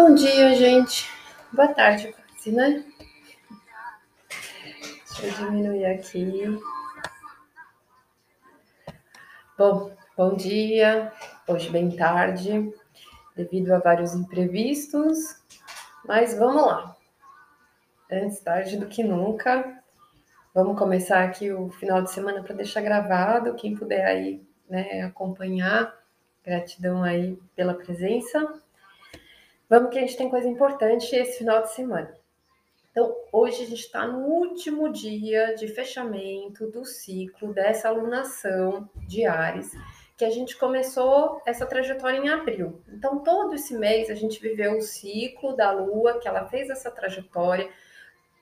Bom dia, gente. Boa tarde, quase, né? Deixa eu diminuir aqui. Bom, bom dia. Hoje bem tarde, devido a vários imprevistos, mas vamos lá. Antes tarde do que nunca. Vamos começar aqui o final de semana para deixar gravado. Quem puder aí, né, acompanhar. Gratidão aí pela presença. Vamos que a gente tem coisa importante esse final de semana. Então, hoje a gente está no último dia de fechamento do ciclo dessa alunação de Ares, que a gente começou essa trajetória em abril. Então, todo esse mês a gente viveu o ciclo da Lua, que ela fez essa trajetória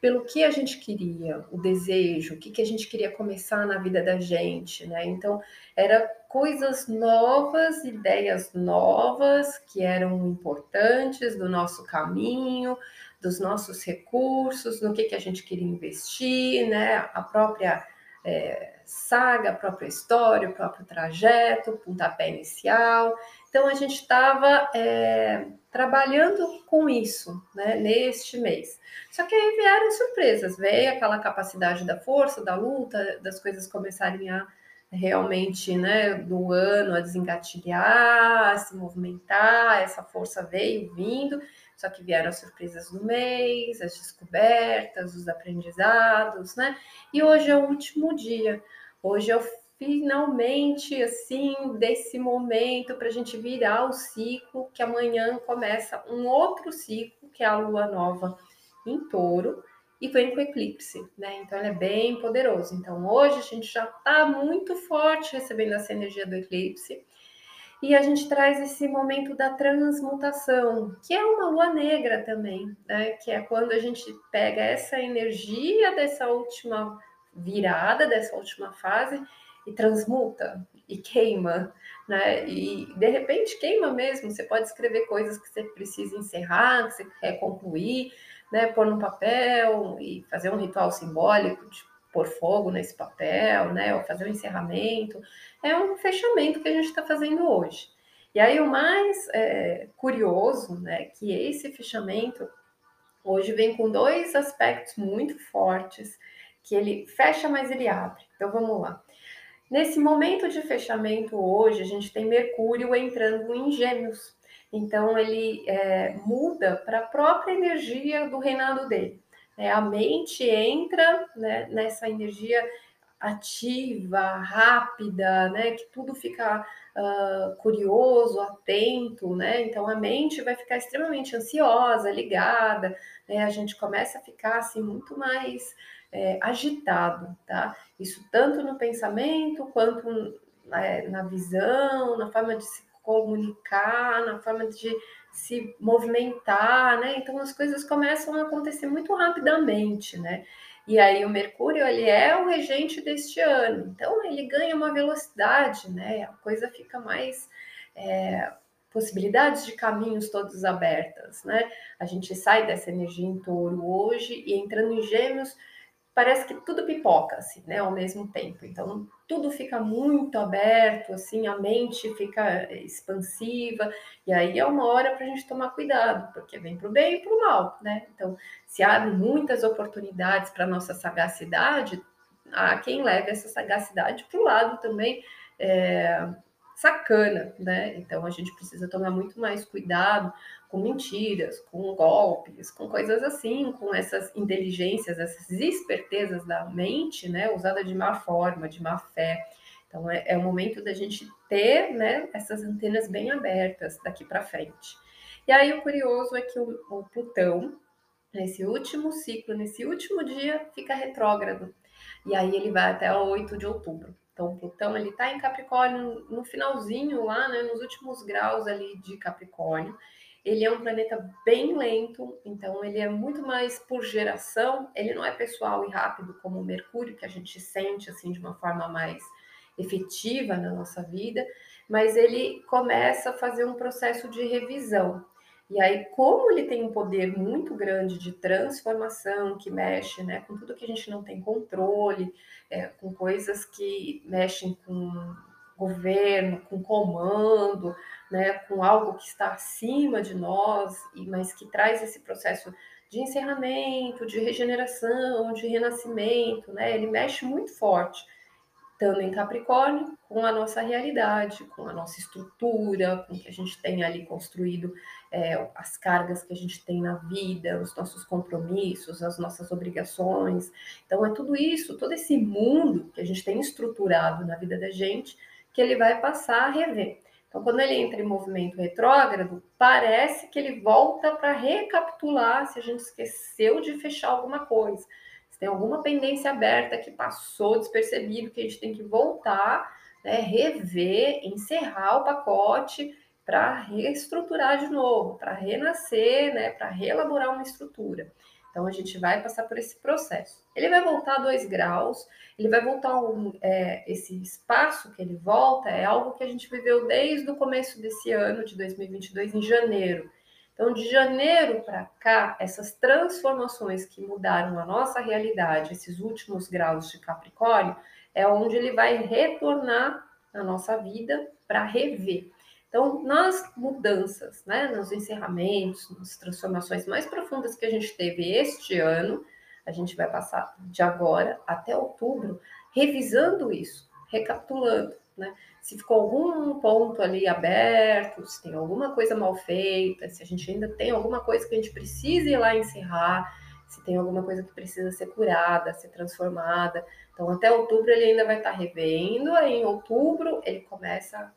pelo que a gente queria, o desejo, o que, que a gente queria começar na vida da gente, né? Então, era coisas novas, ideias novas que eram importantes do nosso caminho, dos nossos recursos, no que, que a gente queria investir, né? A própria é, saga, a própria história, o próprio trajeto, o pontapé inicial. Então, a gente estava é, trabalhando com isso né, neste mês. Só que aí vieram surpresas, veio aquela capacidade da força, da luta, das coisas começarem a realmente, né, do ano a desengatilhar, a se movimentar, essa força veio vindo, só que vieram as surpresas do mês, as descobertas, os aprendizados, né? E hoje é o último dia. Hoje é o finalmente, assim, desse momento para a gente virar o ciclo, que amanhã começa um outro ciclo, que é a lua nova em touro, e vem com eclipse, né? Então ele é bem poderoso. Então hoje a gente já está muito forte recebendo essa energia do eclipse. E a gente traz esse momento da transmutação, que é uma lua negra também, né? Que é quando a gente pega essa energia dessa última virada, dessa última fase, e transmuta e queima, né? E de repente queima mesmo. Você pode escrever coisas que você precisa encerrar, que você quer concluir, né? Pôr no papel e fazer um ritual simbólico de pôr fogo nesse papel, né? Ou fazer um encerramento. É um fechamento que a gente está fazendo hoje. E aí o mais é, curioso, né? Que esse fechamento hoje vem com dois aspectos muito fortes, que ele fecha, mas ele abre. Então vamos lá. Nesse momento de fechamento hoje, a gente tem Mercúrio entrando em Gêmeos. Então ele é, muda para a própria energia do reinado dele. É, a mente entra né, nessa energia ativa, rápida, né, que tudo fica uh, curioso, atento, né? Então a mente vai ficar extremamente ansiosa, ligada, né? A gente começa a ficar assim muito mais é, agitado, tá? Isso tanto no pensamento quanto é, na visão, na forma de se comunicar, na forma de se movimentar, né? Então as coisas começam a acontecer muito rapidamente, né? E aí o Mercúrio ele é o regente deste ano, então ele ganha uma velocidade, né? A coisa fica mais é, possibilidades de caminhos todos abertas, né? A gente sai dessa energia em touro hoje e entrando em gêmeos, parece que tudo pipoca, assim, né, ao mesmo tempo. Então, tudo fica muito aberto, assim, a mente fica expansiva, e aí é uma hora para a gente tomar cuidado, porque vem para o bem e para o mal, né? Então, se abrem muitas oportunidades para nossa sagacidade, há quem leve essa sagacidade para o lado também é, sacana, né? Então, a gente precisa tomar muito mais cuidado com mentiras, com golpes, com coisas assim, com essas inteligências, essas espertezas da mente, né, usada de má forma, de má fé. Então é, é o momento da gente ter, né, essas antenas bem abertas daqui para frente. E aí o curioso é que o, o Plutão, nesse último ciclo, nesse último dia, fica retrógrado. E aí ele vai até o 8 de outubro. Então, Plutão ele está em Capricórnio no finalzinho lá, né, nos últimos graus ali de Capricórnio. Ele é um planeta bem lento, então ele é muito mais por geração. Ele não é pessoal e rápido como o Mercúrio, que a gente sente assim de uma forma mais efetiva na nossa vida, mas ele começa a fazer um processo de revisão. E aí, como ele tem um poder muito grande de transformação, que mexe né, com tudo que a gente não tem controle, é, com coisas que mexem com governo, com comando, né, com algo que está acima de nós, mas que traz esse processo de encerramento, de regeneração, de renascimento, né? Ele mexe muito forte estando em Capricórnio, com a nossa realidade, com a nossa estrutura, com o que a gente tem ali construído, é, as cargas que a gente tem na vida, os nossos compromissos, as nossas obrigações. Então, é tudo isso, todo esse mundo que a gente tem estruturado na vida da gente, que ele vai passar a rever. Então, quando ele entra em movimento retrógrado, parece que ele volta para recapitular se a gente esqueceu de fechar alguma coisa se tem alguma pendência aberta que passou despercebido, que a gente tem que voltar, né, rever, encerrar o pacote para reestruturar de novo, para renascer, né, para reelaborar uma estrutura. Então a gente vai passar por esse processo. Ele vai voltar dois graus, ele vai voltar um, é, esse espaço que ele volta é algo que a gente viveu desde o começo desse ano de 2022, em janeiro. Então, de janeiro para cá, essas transformações que mudaram a nossa realidade, esses últimos graus de Capricórnio, é onde ele vai retornar na nossa vida para rever. Então, nas mudanças, né, nos encerramentos, nas transformações mais profundas que a gente teve este ano, a gente vai passar de agora até outubro revisando isso, recapitulando, né? Se ficou algum ponto ali aberto, se tem alguma coisa mal feita, se a gente ainda tem alguma coisa que a gente precisa ir lá encerrar, se tem alguma coisa que precisa ser curada, ser transformada. Então, até outubro ele ainda vai estar revendo, aí em outubro ele começa a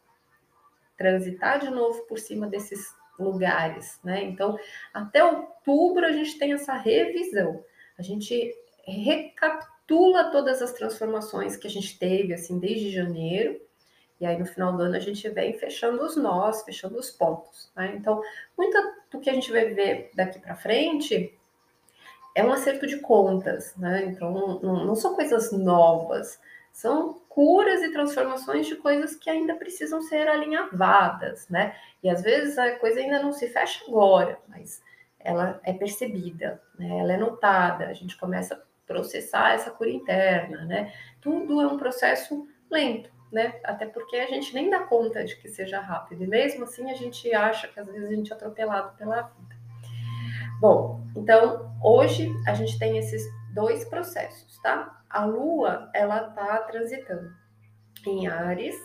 transitar de novo por cima desses lugares, né? Então, até outubro a gente tem essa revisão. A gente recapitula todas as transformações que a gente teve assim desde janeiro e aí, no final do ano, a gente vem fechando os nós, fechando os pontos. Né? Então, muito do que a gente vai ver daqui para frente é um acerto de contas. Né? Então, não, não são coisas novas, são curas e transformações de coisas que ainda precisam ser alinhavadas. Né? E às vezes a coisa ainda não se fecha agora, mas ela é percebida, né? ela é notada, a gente começa a processar essa cura interna. Né? Tudo é um processo lento né? Até porque a gente nem dá conta de que seja rápido, e mesmo assim a gente acha que às vezes a gente é atropelado pela vida. Bom, então hoje a gente tem esses dois processos, tá? A Lua, ela tá transitando em Ares,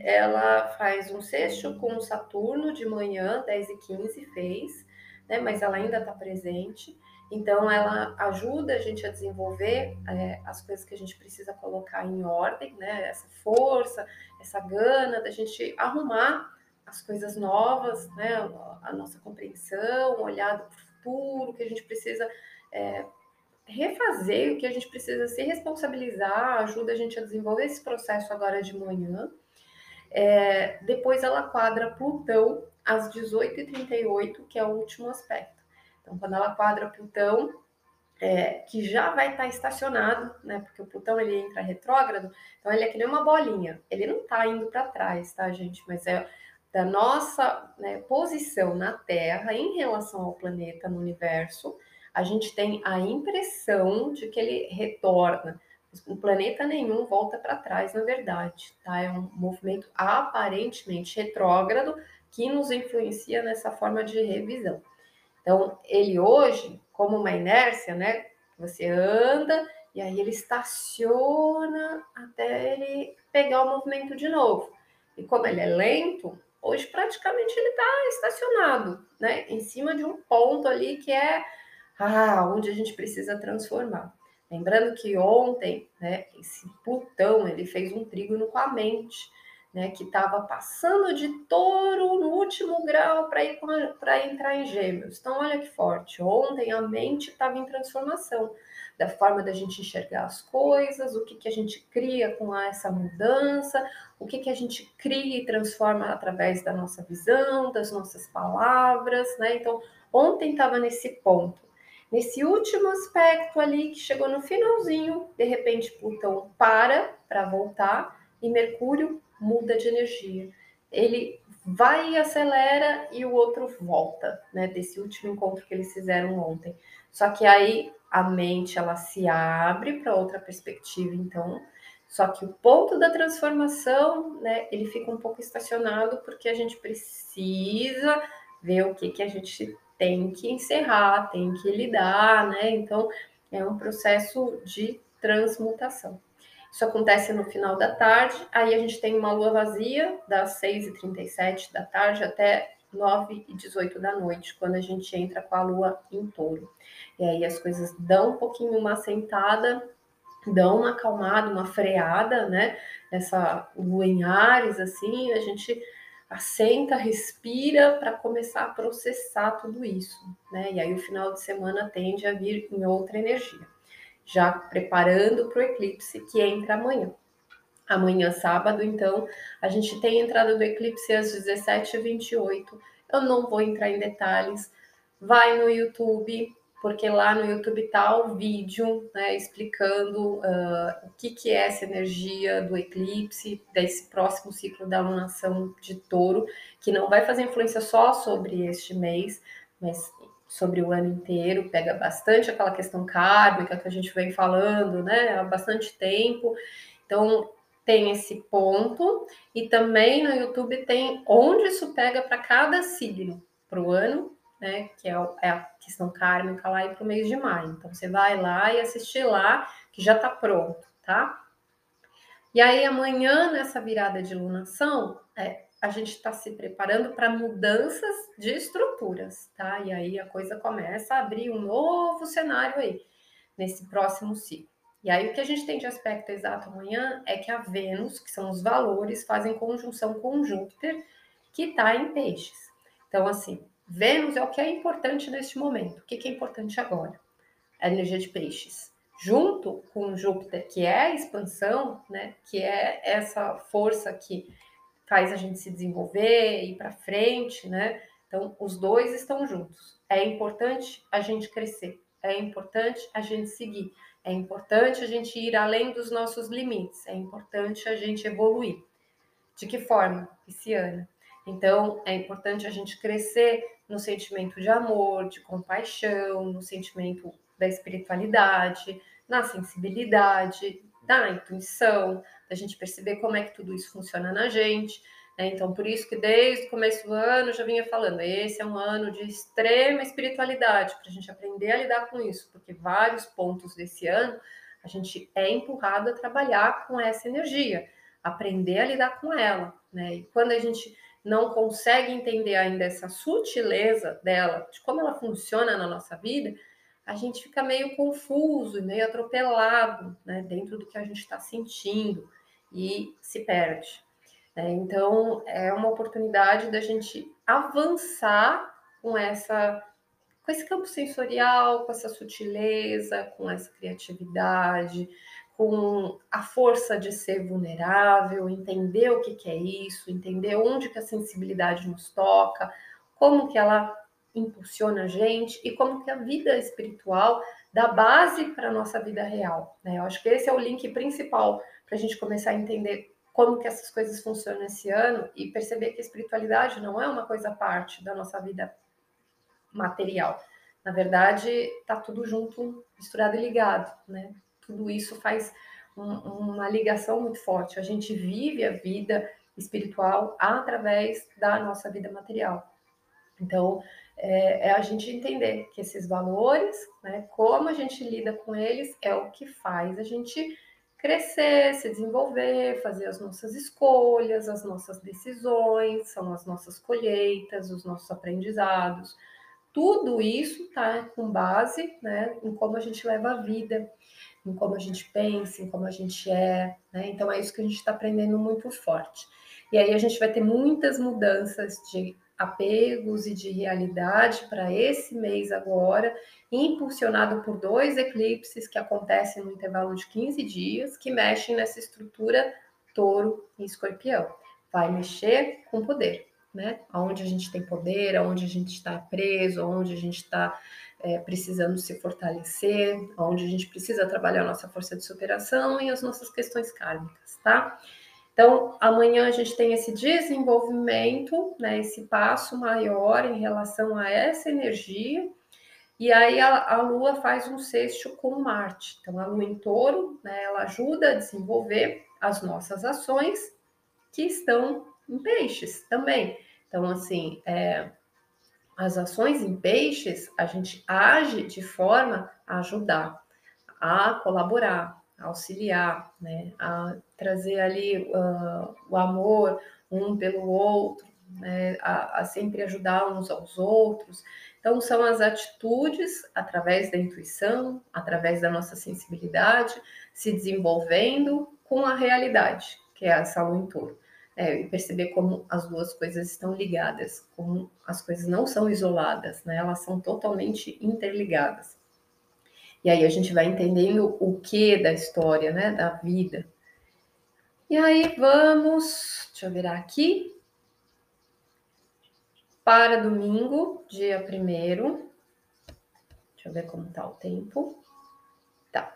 ela faz um sexto com Saturno de manhã, 10 e 15 fez, né? Mas ela ainda está presente. Então, ela ajuda a gente a desenvolver é, as coisas que a gente precisa colocar em ordem, né? Essa força, essa gana da gente arrumar as coisas novas, né? A nossa compreensão, olhar para o futuro, que a gente precisa é, refazer, o que a gente precisa se responsabilizar, ajuda a gente a desenvolver esse processo agora de manhã. É, depois ela quadra Plutão às 18h38, que é o último aspecto. Então, quando ela quadra Plutão, é, que já vai estar estacionado, né? Porque o Plutão ele entra retrógrado, então ele é que nem uma bolinha. Ele não está indo para trás, tá, gente? Mas é da nossa né, posição na Terra em relação ao planeta no universo, a gente tem a impressão de que ele retorna. O planeta nenhum volta para trás, na verdade, tá? É um movimento aparentemente retrógrado que nos influencia nessa forma de revisão. Então, ele hoje, como uma inércia, né? Você anda e aí ele estaciona até ele pegar o movimento de novo. E como ele é lento, hoje praticamente ele está estacionado, né? Em cima de um ponto ali que é ah, onde a gente precisa transformar. Lembrando que ontem, né, esse Plutão, ele fez um trígono com a mente né, que estava passando de touro no último grau para entrar em gêmeos. Então, olha que forte. Ontem a mente estava em transformação da forma da gente enxergar as coisas, o que, que a gente cria com essa mudança, o que, que a gente cria e transforma através da nossa visão, das nossas palavras, né? Então, ontem estava nesse ponto. Nesse último aspecto ali que chegou no finalzinho, de repente Plutão para para voltar e Mercúrio muda de energia. Ele vai e acelera e o outro volta, né? Desse último encontro que eles fizeram ontem. Só que aí a mente ela se abre para outra perspectiva, então, Só que o ponto da transformação, né, ele fica um pouco estacionado porque a gente precisa ver o que, que a gente tem que encerrar, tem que lidar, né? Então, é um processo de transmutação. Isso acontece no final da tarde, aí a gente tem uma lua vazia das 6h37 da tarde até 9h18 da noite, quando a gente entra com a lua em touro. E aí as coisas dão um pouquinho uma sentada, dão uma acalmada, uma freada, né? Essa lua em Ares, assim, a gente assenta, respira para começar a processar tudo isso, né? E aí o final de semana tende a vir em outra energia, já preparando para o eclipse que entra amanhã. Amanhã, sábado, então, a gente tem a entrada do eclipse às 17h28. Eu não vou entrar em detalhes. Vai no YouTube, porque lá no YouTube está o vídeo né, explicando uh, o que, que é essa energia do eclipse, desse próximo ciclo da alunação de touro, que não vai fazer influência só sobre este mês, mas sobre o ano inteiro, pega bastante aquela questão kármica que a gente vem falando né, há bastante tempo. Então, tem esse ponto, e também no YouTube tem onde isso pega para cada signo, para o ano né? Que é, é a questão kármica lá e para o mês de maio. Então você vai lá e assistir lá, que já está pronto, tá? E aí amanhã, nessa virada de lunação, é, a gente está se preparando para mudanças de estruturas, tá? E aí a coisa começa a abrir um novo cenário aí, nesse próximo ciclo. E aí o que a gente tem de aspecto exato amanhã é que a Vênus, que são os valores, fazem conjunção com Júpiter, que está em peixes. Então, assim, Vênus é o que é importante neste momento. O que é importante agora? A energia de peixes. Junto com Júpiter, que é a expansão, né? Que é essa força que faz a gente se desenvolver, ir para frente, né? Então, os dois estão juntos. É importante a gente crescer, é importante a gente seguir, é importante a gente ir além dos nossos limites, é importante a gente evoluir. De que forma? Pisciana. Então, é importante a gente crescer no sentimento de amor, de compaixão, no sentimento da espiritualidade, na sensibilidade, da intuição, da gente perceber como é que tudo isso funciona na gente. Né? Então, por isso que desde o começo do ano eu já vinha falando, esse é um ano de extrema espiritualidade, para a gente aprender a lidar com isso, porque vários pontos desse ano a gente é empurrado a trabalhar com essa energia, aprender a lidar com ela. Né? E quando a gente não consegue entender ainda essa sutileza dela, de como ela funciona na nossa vida, a gente fica meio confuso, meio atropelado né, dentro do que a gente está sentindo e se perde. Né? Então, é uma oportunidade da gente avançar com essa com esse campo sensorial, com essa sutileza, com essa criatividade, com a força de ser vulnerável, entender o que, que é isso, entender onde que a sensibilidade nos toca, como que ela impulsiona a gente e como que a vida espiritual dá base para a nossa vida real. Né? Eu acho que esse é o link principal para a gente começar a entender como que essas coisas funcionam esse ano e perceber que a espiritualidade não é uma coisa à parte da nossa vida material. Na verdade, está tudo junto, misturado e ligado, né? tudo isso faz um, uma ligação muito forte. A gente vive a vida espiritual através da nossa vida material. Então, é, é, a gente entender que esses valores, né, como a gente lida com eles, é o que faz a gente crescer, se desenvolver, fazer as nossas escolhas, as nossas decisões, são as nossas colheitas, os nossos aprendizados. Tudo isso está com base né, em como a gente leva a vida em como a gente pensa, em como a gente é, né? Então é isso que a gente está aprendendo muito forte. E aí a gente vai ter muitas mudanças de apegos e de realidade para esse mês agora, impulsionado por dois eclipses que acontecem no intervalo de 15 dias, que mexem nessa estrutura touro e escorpião. Vai mexer com poder, né? Onde a gente tem poder, onde a gente está preso, onde a gente está é, precisando se fortalecer, onde a gente precisa trabalhar a nossa força de superação e as nossas questões kármicas, tá? Então, amanhã a gente tem esse desenvolvimento, né, esse passo maior em relação a essa energia. E aí a, a Lua faz um sexto com Marte. Então a Lua em Touro, né, ela ajuda a desenvolver as nossas ações que estão em Peixes também. Então assim, é, as ações em Peixes a gente age de forma a ajudar, a colaborar, auxiliar, né, a trazer ali uh, o amor um pelo outro, né, a, a sempre ajudar uns aos outros. Então, são as atitudes, através da intuição, através da nossa sensibilidade, se desenvolvendo com a realidade, que é essa lua em touro. É, e perceber como as duas coisas estão ligadas, como as coisas não são isoladas, né? elas são totalmente interligadas. E aí a gente vai entendendo o que da história, né, da vida. E aí vamos, deixa eu virar aqui, para domingo, dia 1 Deixa eu ver como tá o tempo. Tá.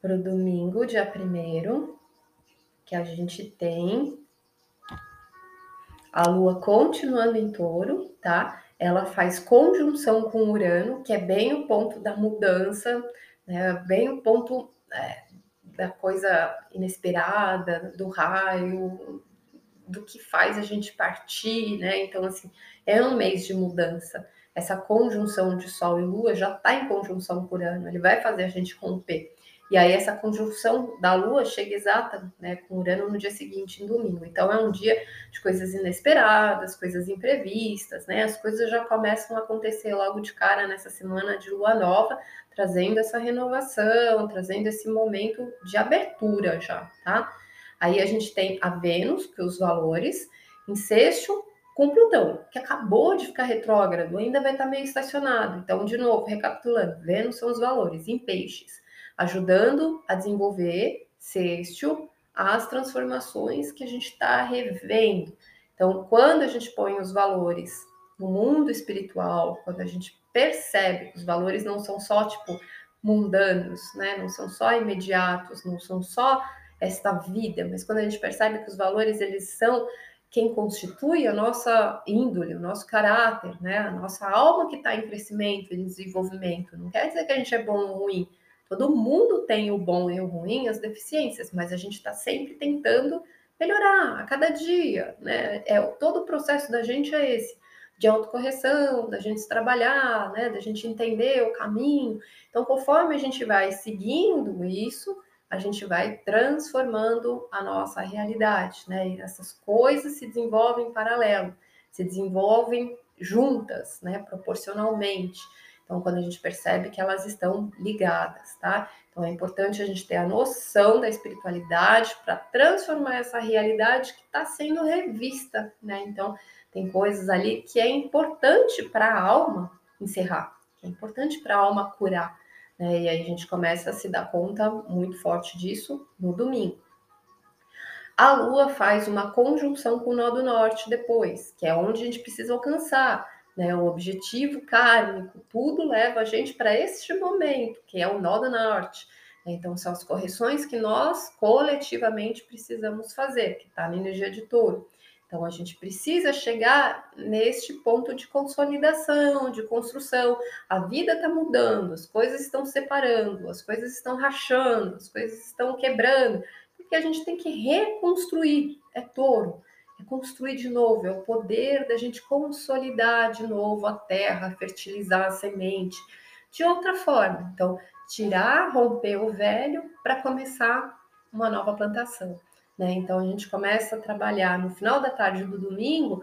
Para o domingo, dia 1 que a gente tem a Lua continuando em touro, tá? Ela faz conjunção com Urano, que é bem o ponto da mudança, né? bem o ponto é, da coisa inesperada, do raio, do que faz a gente partir, né? Então, assim, é um mês de mudança. Essa conjunção de Sol e Lua já está em conjunção por ano, ele vai fazer a gente romper. E aí, essa conjunção da Lua chega exata né, com Urano no dia seguinte, em domingo. Então, é um dia de coisas inesperadas, coisas imprevistas, né? As coisas já começam a acontecer logo de cara nessa semana de Lua Nova, trazendo essa renovação, trazendo esse momento de abertura já, tá? Aí a gente tem a Vênus, que os valores, em sexto com Plutão, que acabou de ficar retrógrado, ainda vai estar meio estacionado. Então, de novo, recapitulando, Vênus são os valores em peixes, ajudando a desenvolver sexto as transformações que a gente está revendo. Então, quando a gente põe os valores no mundo espiritual, quando a gente percebe que os valores não são só tipo mundanos, né? Não são só imediatos, não são só esta vida, mas quando a gente percebe que os valores eles são quem constitui a nossa índole, o nosso caráter, né? A nossa alma que está em crescimento, em desenvolvimento. Não quer dizer que a gente é bom ou ruim. Todo mundo tem o bom e o ruim, as deficiências, mas a gente está sempre tentando melhorar a cada dia, né? É todo o processo da gente é esse de autocorreção, da gente se trabalhar, né? Da gente entender o caminho. Então, conforme a gente vai seguindo isso, a gente vai transformando a nossa realidade, né? E essas coisas se desenvolvem em paralelo, se desenvolvem juntas, né? Proporcionalmente. Então, quando a gente percebe que elas estão ligadas, tá? Então, é importante a gente ter a noção da espiritualidade para transformar essa realidade que está sendo revista, né? Então, tem coisas ali que é importante para a alma encerrar, que é importante para a alma curar. Né? E aí a gente começa a se dar conta muito forte disso no domingo. A Lua faz uma conjunção com o nó do norte depois, que é onde a gente precisa alcançar, né? O objetivo kármico, tudo leva a gente para este momento, que é o nó do norte. Então, são as correções que nós coletivamente precisamos fazer, que está na energia de touro. Então, a gente precisa chegar neste ponto de consolidação, de construção. A vida está mudando, as coisas estão separando, as coisas estão rachando, as coisas estão quebrando, porque a gente tem que reconstruir. É touro, é construir de novo, é o poder da gente consolidar de novo a terra, fertilizar a semente de outra forma. Então, tirar, romper o velho para começar uma nova plantação. Né? Então a gente começa a trabalhar no final da tarde do domingo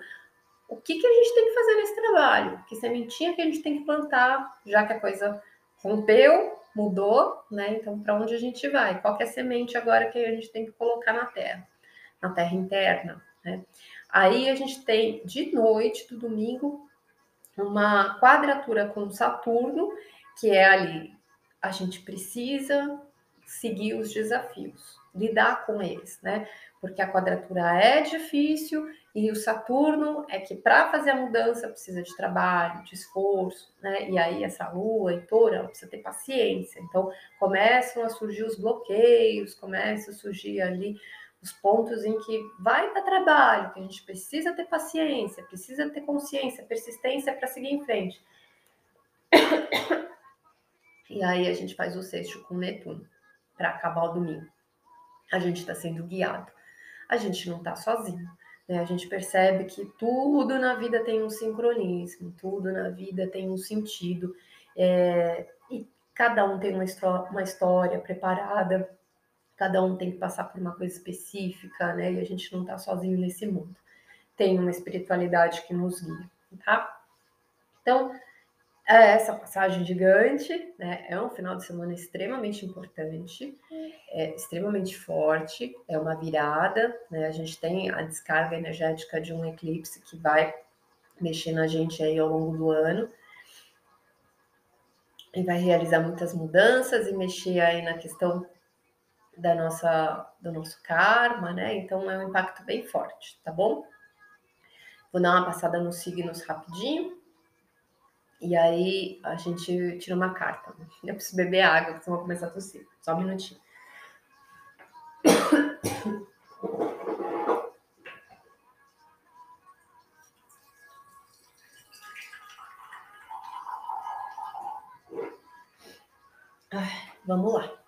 o que, que a gente tem que fazer nesse trabalho, que sementinha que a gente tem que plantar, já que a coisa rompeu, mudou, né? Então, para onde a gente vai? Qual é a semente agora que a gente tem que colocar na terra, na terra interna, né? Aí a gente tem de noite do domingo uma quadratura com Saturno, que é ali a gente precisa seguir os desafios lidar com eles, né? Porque a quadratura é difícil e o Saturno é que para fazer a mudança precisa de trabalho, de esforço, né? E aí essa lua e touro, precisa ter paciência. Então começam a surgir os bloqueios, começam a surgir ali os pontos em que vai dar trabalho, que a gente precisa ter paciência, precisa ter consciência, persistência para seguir em frente. E aí a gente faz o sexto com Netuno para acabar o domingo. A gente está sendo guiado. A gente não está sozinho. Né? A gente percebe que tudo na vida tem um sincronismo, tudo na vida tem um sentido. É, e cada um tem uma, uma história preparada, cada um tem que passar por uma coisa específica, né? E a gente não está sozinho nesse mundo. Tem uma espiritualidade que nos guia, tá? Então, é essa passagem gigante, né? É um final de semana extremamente importante, é extremamente forte, é uma virada, né? A gente tem a descarga energética de um eclipse que vai mexer na gente aí ao longo do ano e vai realizar muitas mudanças e mexer aí na questão da nossa do nosso karma, né? Então é um impacto bem forte, tá bom? Vou dar uma passada nos signos rapidinho. E aí a gente tira uma carta. Eu preciso beber água, porque senão vou começar a tossir. Só um minutinho. vamos lá.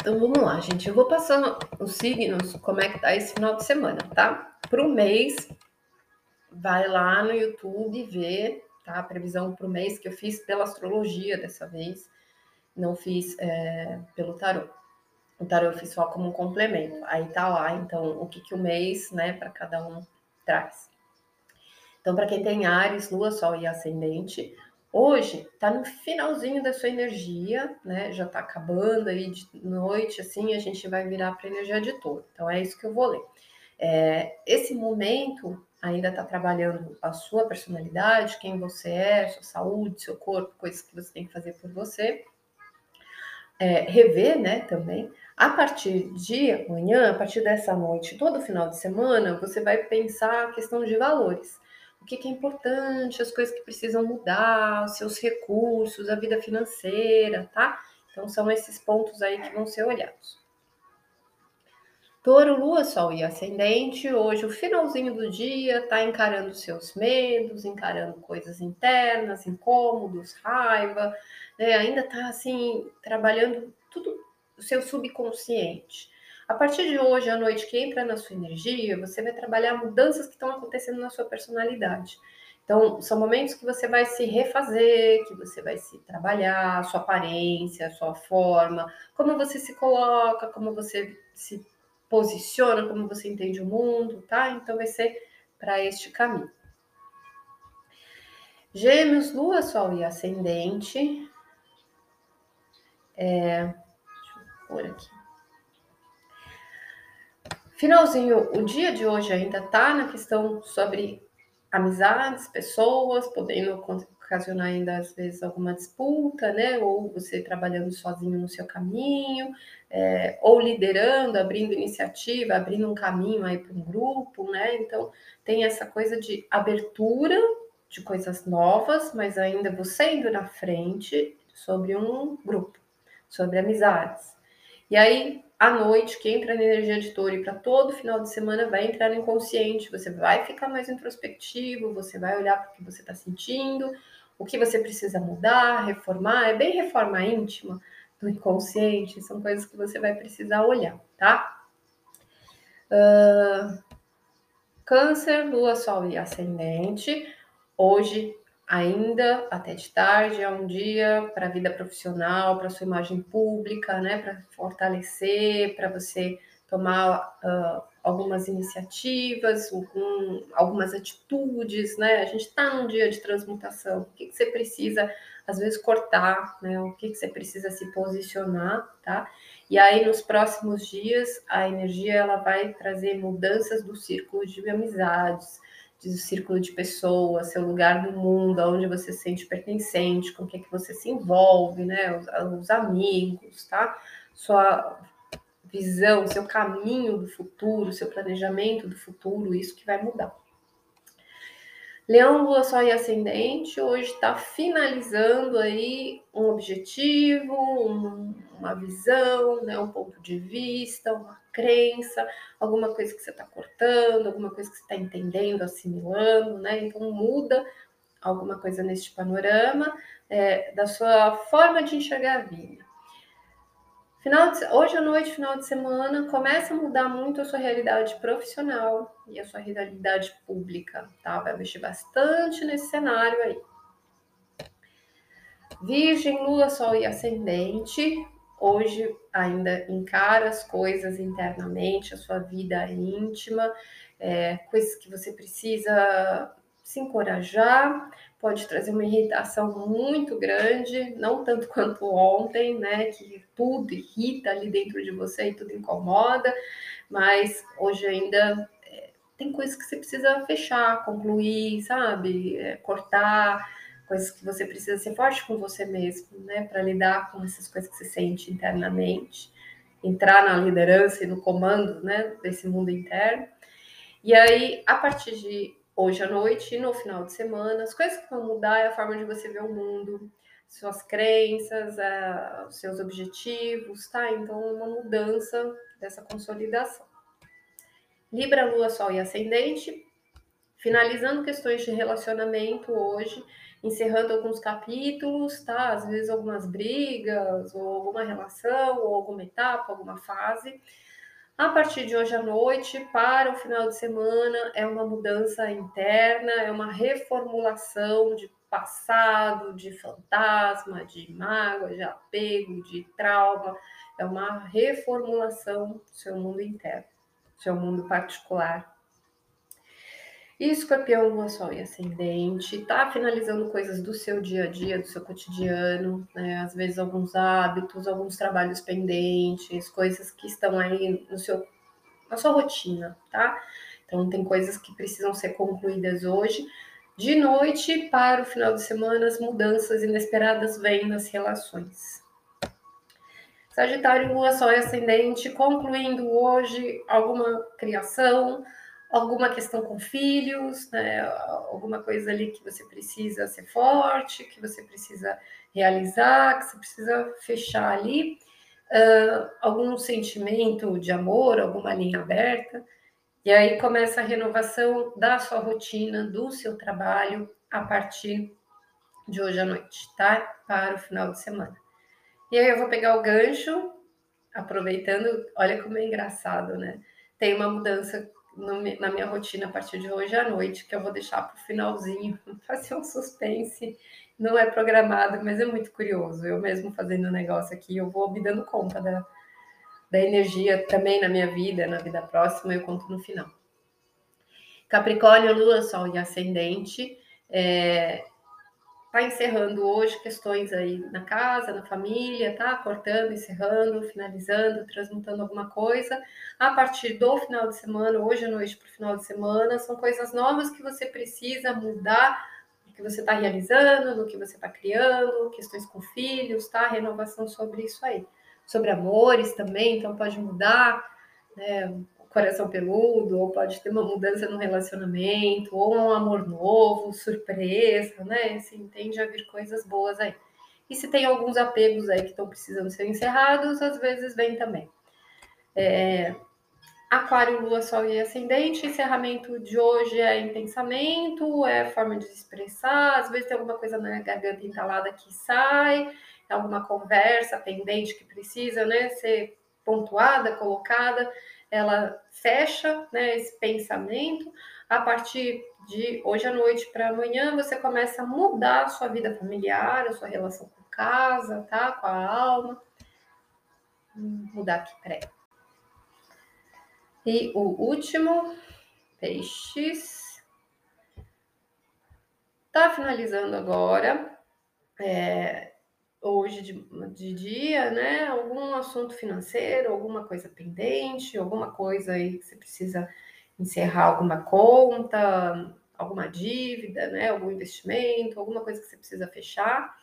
Então vamos lá, gente. Eu vou passando os signos, como é que tá esse final de semana, tá? Para o mês, vai lá no YouTube ver, tá? A previsão para o mês que eu fiz pela astrologia dessa vez, não fiz é, pelo tarô. O tarô eu fiz só como um complemento. Aí tá lá, então, o que, que o mês, né, para cada um traz. Então, para quem tem Ares, Lua, Sol e Ascendente, Hoje está no finalzinho da sua energia, né? Já está acabando aí de noite, assim, a gente vai virar para energia de touro. Então é isso que eu vou ler. É, esse momento ainda está trabalhando a sua personalidade, quem você é, sua saúde, seu corpo, coisas que você tem que fazer por você. É, rever, né, também. A partir de amanhã, a partir dessa noite, todo final de semana, você vai pensar a questão de valores o que, que é importante, as coisas que precisam mudar, os seus recursos, a vida financeira, tá? Então são esses pontos aí que vão ser olhados. Touro, Lua, Sol e Ascendente, hoje o finalzinho do dia tá encarando seus medos, encarando coisas internas, incômodos, raiva, né? ainda tá assim, trabalhando tudo o seu subconsciente. A partir de hoje à noite que entra na sua energia, você vai trabalhar mudanças que estão acontecendo na sua personalidade. Então, são momentos que você vai se refazer, que você vai se trabalhar, sua aparência, sua forma, como você se coloca, como você se posiciona, como você entende o mundo, tá? Então, vai ser para este caminho. Gêmeos, Lua, Sol e Ascendente. É, deixa eu pôr aqui. Finalzinho, o dia de hoje ainda tá na questão sobre amizades, pessoas, podendo ocasionar ainda às vezes alguma disputa, né? Ou você trabalhando sozinho no seu caminho, é, ou liderando, abrindo iniciativa, abrindo um caminho aí para um grupo, né? Então tem essa coisa de abertura de coisas novas, mas ainda você indo na frente sobre um grupo, sobre amizades. E aí à noite, que entra na energia de touro e para todo final de semana vai entrar no inconsciente, você vai ficar mais introspectivo, você vai olhar para o que você está sentindo, o que você precisa mudar, reformar, é bem reforma íntima do inconsciente, são coisas que você vai precisar olhar, tá? Uh, câncer, lua, sol e ascendente. Hoje ainda até de tarde, é um dia para a vida profissional, para sua imagem pública, né, para fortalecer, para você tomar uh, algumas iniciativas, um, algumas atitudes, né? A gente está num dia de transmutação. O que, que, você precisa, às vezes, cortar, né? O que, que você precisa se posicionar, tá? E aí, nos próximos dias, a energia ela vai trazer mudanças do círculo de amizades, do círculo de pessoas, seu lugar no mundo, aonde você se sente pertencente, com o que, é que você se envolve, né? Os, os, amigos, tá? Sua visão, seu caminho do futuro, seu planejamento do futuro, isso que vai mudar. Leão, Lua, Sol e Ascendente hoje está finalizando aí um objetivo, um, uma visão, né, um ponto de vista, uma crença, alguma coisa que você está cortando, alguma coisa que você está entendendo, assimilando, né? Então muda alguma coisa neste panorama é, da sua forma de enxergar a vida. Final de, hoje à noite, final de semana, começa a mudar muito a sua realidade profissional e a sua realidade pública, tá? Vai mexer bastante nesse cenário aí. Virgem, Lua, Sol e Ascendente, hoje ainda encara as coisas internamente, a sua vida íntima, é, coisas que você precisa se encorajar, pode trazer uma irritação muito grande, não tanto quanto ontem, né? Que tudo irrita ali dentro de você e tudo incomoda, mas hoje ainda é, tem coisas que você precisa fechar, concluir, sabe? É, cortar, coisas que você precisa ser forte com você mesmo, né? Para lidar com essas coisas que você sente internamente, entrar na liderança e no comando, né? Desse mundo interno. E aí, a partir de hoje à noite e no final de semana. As coisas que vão mudar é a forma de você ver o mundo, suas crenças, os seus objetivos, tá? Então, uma mudança dessa consolidação. Libra, Lua, Sol e Ascendente. Finalizando questões de relacionamento hoje, encerrando alguns capítulos, tá? Às vezes algumas brigas, ou alguma relação, ou alguma etapa, alguma fase a partir de hoje à noite para o final de semana é uma mudança interna, é uma reformulação de passado, de fantasma, de mágoa, de apego, de trauma, é uma reformulação do seu mundo interno, do seu mundo particular. Escorpião, lua, sol e ascendente, tá finalizando coisas do seu dia a dia, do seu cotidiano, né? Às vezes alguns hábitos, alguns trabalhos pendentes, coisas que estão aí no seu, na sua rotina, tá? Então tem coisas que precisam ser concluídas hoje. De noite para o final de semana, as mudanças inesperadas vêm nas relações. Sagitário, Lua, Sol e Ascendente, concluindo hoje alguma criação, alguma questão com filhos, né? alguma coisa ali que você precisa ser forte, que você precisa realizar, que você precisa fechar ali, uh, algum sentimento de amor, alguma linha aberta, e aí começa a renovação da sua rotina, do seu trabalho, a partir de hoje à noite, tá? Para o final de semana. E aí eu vou pegar o gancho, aproveitando, olha como é engraçado, né? Tem uma mudança no, na minha rotina a partir de hoje à noite, que eu vou deixar para o finalzinho, fazer um suspense. Não é programado, mas é muito curioso. Eu mesmo fazendo o negócio aqui, eu vou me dando conta da, da energia também na minha vida, na vida próxima, eu conto no final. Capricórnio, Lua, Sol e Ascendente. É, Tá encerrando hoje questões aí na casa, na família, tá? Cortando, encerrando, finalizando, transmutando alguma coisa. A partir do final de semana, hoje à noite para o final de semana, são coisas novas que você precisa mudar no que você está realizando, no que você está criando, questões com filhos, tá? Renovação sobre isso aí. Sobre amores também, então pode mudar, né? Coração peludo, ou pode ter uma mudança no relacionamento, ou um amor novo, surpresa, né? Assim, tende a vir coisas boas aí. E se tem alguns apegos aí que estão precisando ser encerrados, às vezes vem também. É, aquário, Lua, Sol e Ascendente, encerramento de hoje é intensamento, é forma de expressar, às vezes tem alguma coisa na garganta entalada que sai, alguma conversa pendente que precisa né, ser pontuada, colocada ela fecha né, esse pensamento. A partir de hoje à noite para amanhã, você começa a mudar a sua vida familiar, a sua relação com casa, tá? Com a alma. Vou mudar aqui, peraí. E o último, peixes. Tá finalizando agora. É, hoje de, de, dia, né? Algum assunto financeiro, alguma coisa pendente, alguma coisa aí que você precisa encerrar alguma conta, alguma dívida, né? Algum investimento, alguma coisa que você precisa fechar.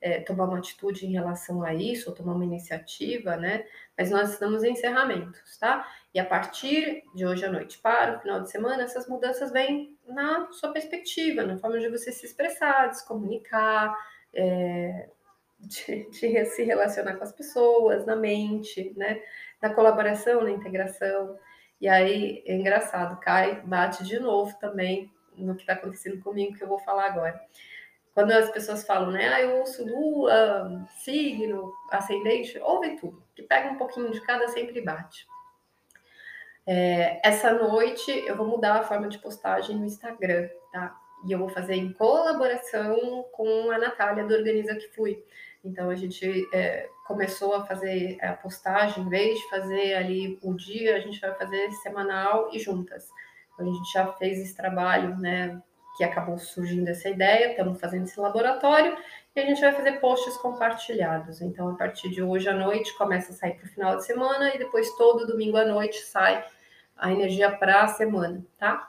é, tomar uma atitude em relação a isso, ou tomar uma iniciativa, né? Mas nós estamos em encerramentos, tá? E a partir de hoje à noite para o final de semana, essas mudanças vêm na sua perspectiva, na forma de você se expressar, de se comunicar, é, de, de, se relacionar com as pessoas, na mente, né? Na colaboração, na integração. E aí é engraçado, cai, bate de novo também no que está acontecendo comigo, que eu vou falar agora. Quando as pessoas falam, né, ah, eu ouço lua, signo, ascendente, ouve tudo, que pega um pouquinho de cada, sempre bate. É, essa noite eu vou mudar a forma de postagem no Instagram, tá? E eu vou fazer em colaboração com a Natália do Organiza Que Fui. Então a gente é, começou a fazer a postagem, em vez de fazer ali o dia, a gente vai fazer semanal e juntas. Então, a gente já fez esse trabalho, né? Que acabou surgindo essa ideia, estamos fazendo esse laboratório e a gente vai fazer posts compartilhados. Então, a partir de hoje à noite, começa a sair para o final de semana e depois todo domingo à noite sai a energia para a semana, tá?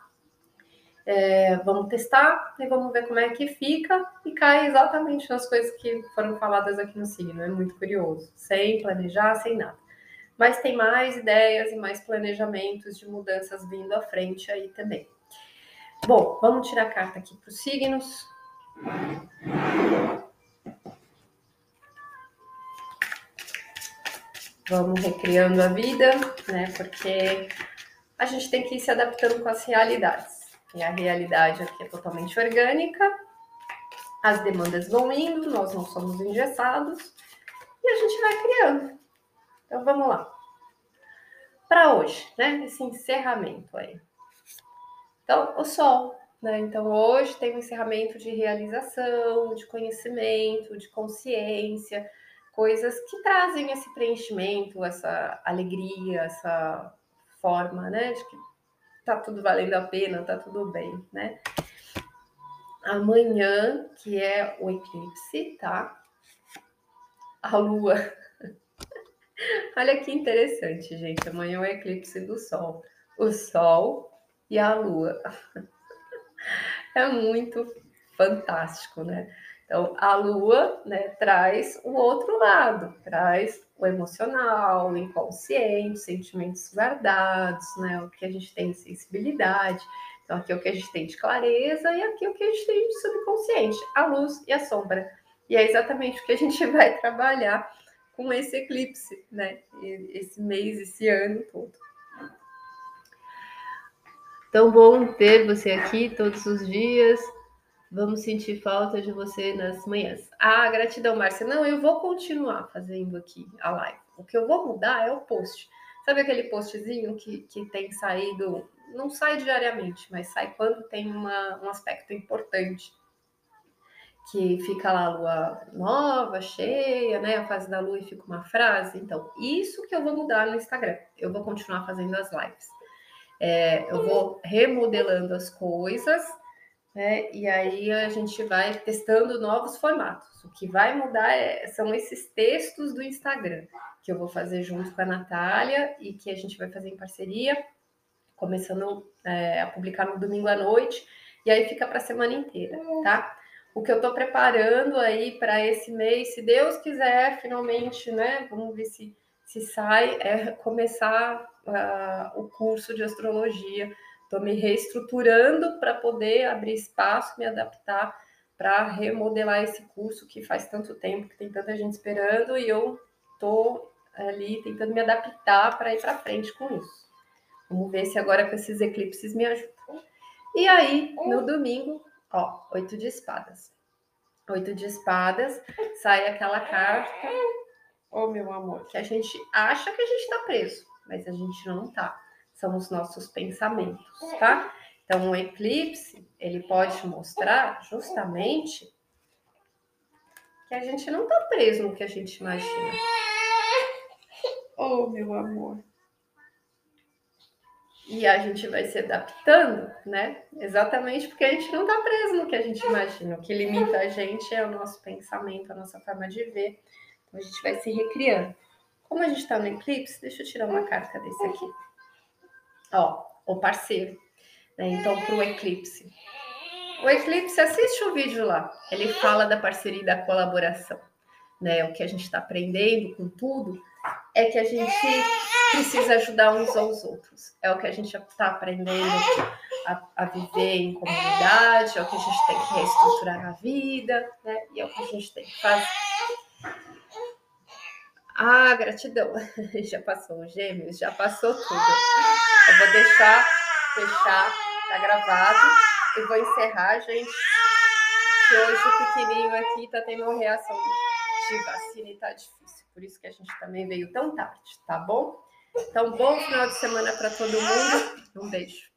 É, vamos testar e vamos ver como é que fica e cai exatamente nas coisas que foram faladas aqui no signo. É muito curioso, sem planejar, sem nada. Mas tem mais ideias e mais planejamentos de mudanças vindo à frente aí também. Bom, vamos tirar a carta aqui para os signos. Vamos recriando a vida, né? Porque a gente tem que ir se adaptando com as realidades. E a realidade aqui é totalmente orgânica, as demandas vão indo, nós não somos engessados e a gente vai criando. Então vamos lá. Para hoje, né? Esse encerramento aí. Então, o sol, né? Então hoje tem um encerramento de realização, de conhecimento, de consciência, coisas que trazem esse preenchimento, essa alegria, essa forma, né? De que tá tudo valendo a pena, tá tudo bem, né? Amanhã, que é o eclipse, tá? A lua. Olha que interessante, gente. Amanhã é o eclipse do sol. O sol e a lua. É muito fantástico, né? Então, a lua né, traz o outro lado, traz o emocional, o inconsciente, sentimentos guardados, né? O que a gente tem de sensibilidade. Então, aqui é o que a gente tem de clareza e aqui é o que a gente tem de subconsciente, a luz e a sombra. E é exatamente o que a gente vai trabalhar com esse eclipse, né? Esse mês, esse ano todo. Tão bom ter você aqui todos os dias. Vamos sentir falta de você nas manhãs. Ah, gratidão, Márcia. Não, eu vou continuar fazendo aqui a live. O que eu vou mudar é o post. Sabe aquele postzinho que, que tem saído, não sai diariamente, mas sai quando tem uma, um aspecto importante. Que fica lá a lua nova, cheia, né? A fase da lua e fica uma frase. Então, isso que eu vou mudar no Instagram. Eu vou continuar fazendo as lives. É, eu vou remodelando as coisas né? E aí a gente vai testando novos formatos. O que vai mudar é, são esses textos do Instagram, que eu vou fazer junto com a Natália e que a gente vai fazer em parceria, começando é, a publicar no domingo à noite, e aí fica para a semana inteira, tá? O que eu estou preparando aí para esse mês, se Deus quiser, finalmente, né? Vamos ver se, se sai, é começar uh, o curso de astrologia Estou me reestruturando para poder abrir espaço, me adaptar para remodelar esse curso que faz tanto tempo, que tem tanta gente esperando, e eu estou ali tentando me adaptar para ir para frente com isso. Vamos ver se agora com esses eclipses me ajudam. E aí, no domingo, ó, oito de espadas. Oito de espadas, sai aquela carta, oh meu amor, que a gente acha que a gente está preso, mas a gente não está são os nossos pensamentos, tá? Então, o eclipse, ele pode mostrar justamente que a gente não tá preso no que a gente imagina. Oh, meu amor. E a gente vai se adaptando, né? Exatamente porque a gente não tá preso no que a gente imagina. O que limita a gente é o nosso pensamento, a nossa forma de ver. Então, a gente vai se recriando. Como a gente tá no eclipse, deixa eu tirar uma carta desse aqui ó, o parceiro. Né? Então, para o eclipse. O Eclipse, assiste o vídeo lá. Ele fala da parceria e da colaboração. Né? O que a gente está aprendendo com tudo é que a gente precisa ajudar uns aos outros. É o que a gente está aprendendo a, a, viver em comunidade, é o que a gente tem que reestruturar na vida, né? E é o que a gente tem que fazer. Ah, gratidão. Já passou os gêmeos, já passou tudo. Eu vou deixar fechar, tá gravado. E vou encerrar, gente. Que hoje o pequenininho aqui tá tendo uma reação de vacina e tá difícil. Por isso que a gente também veio tão tarde, tá bom? Então, bom final de semana para todo mundo. Um beijo.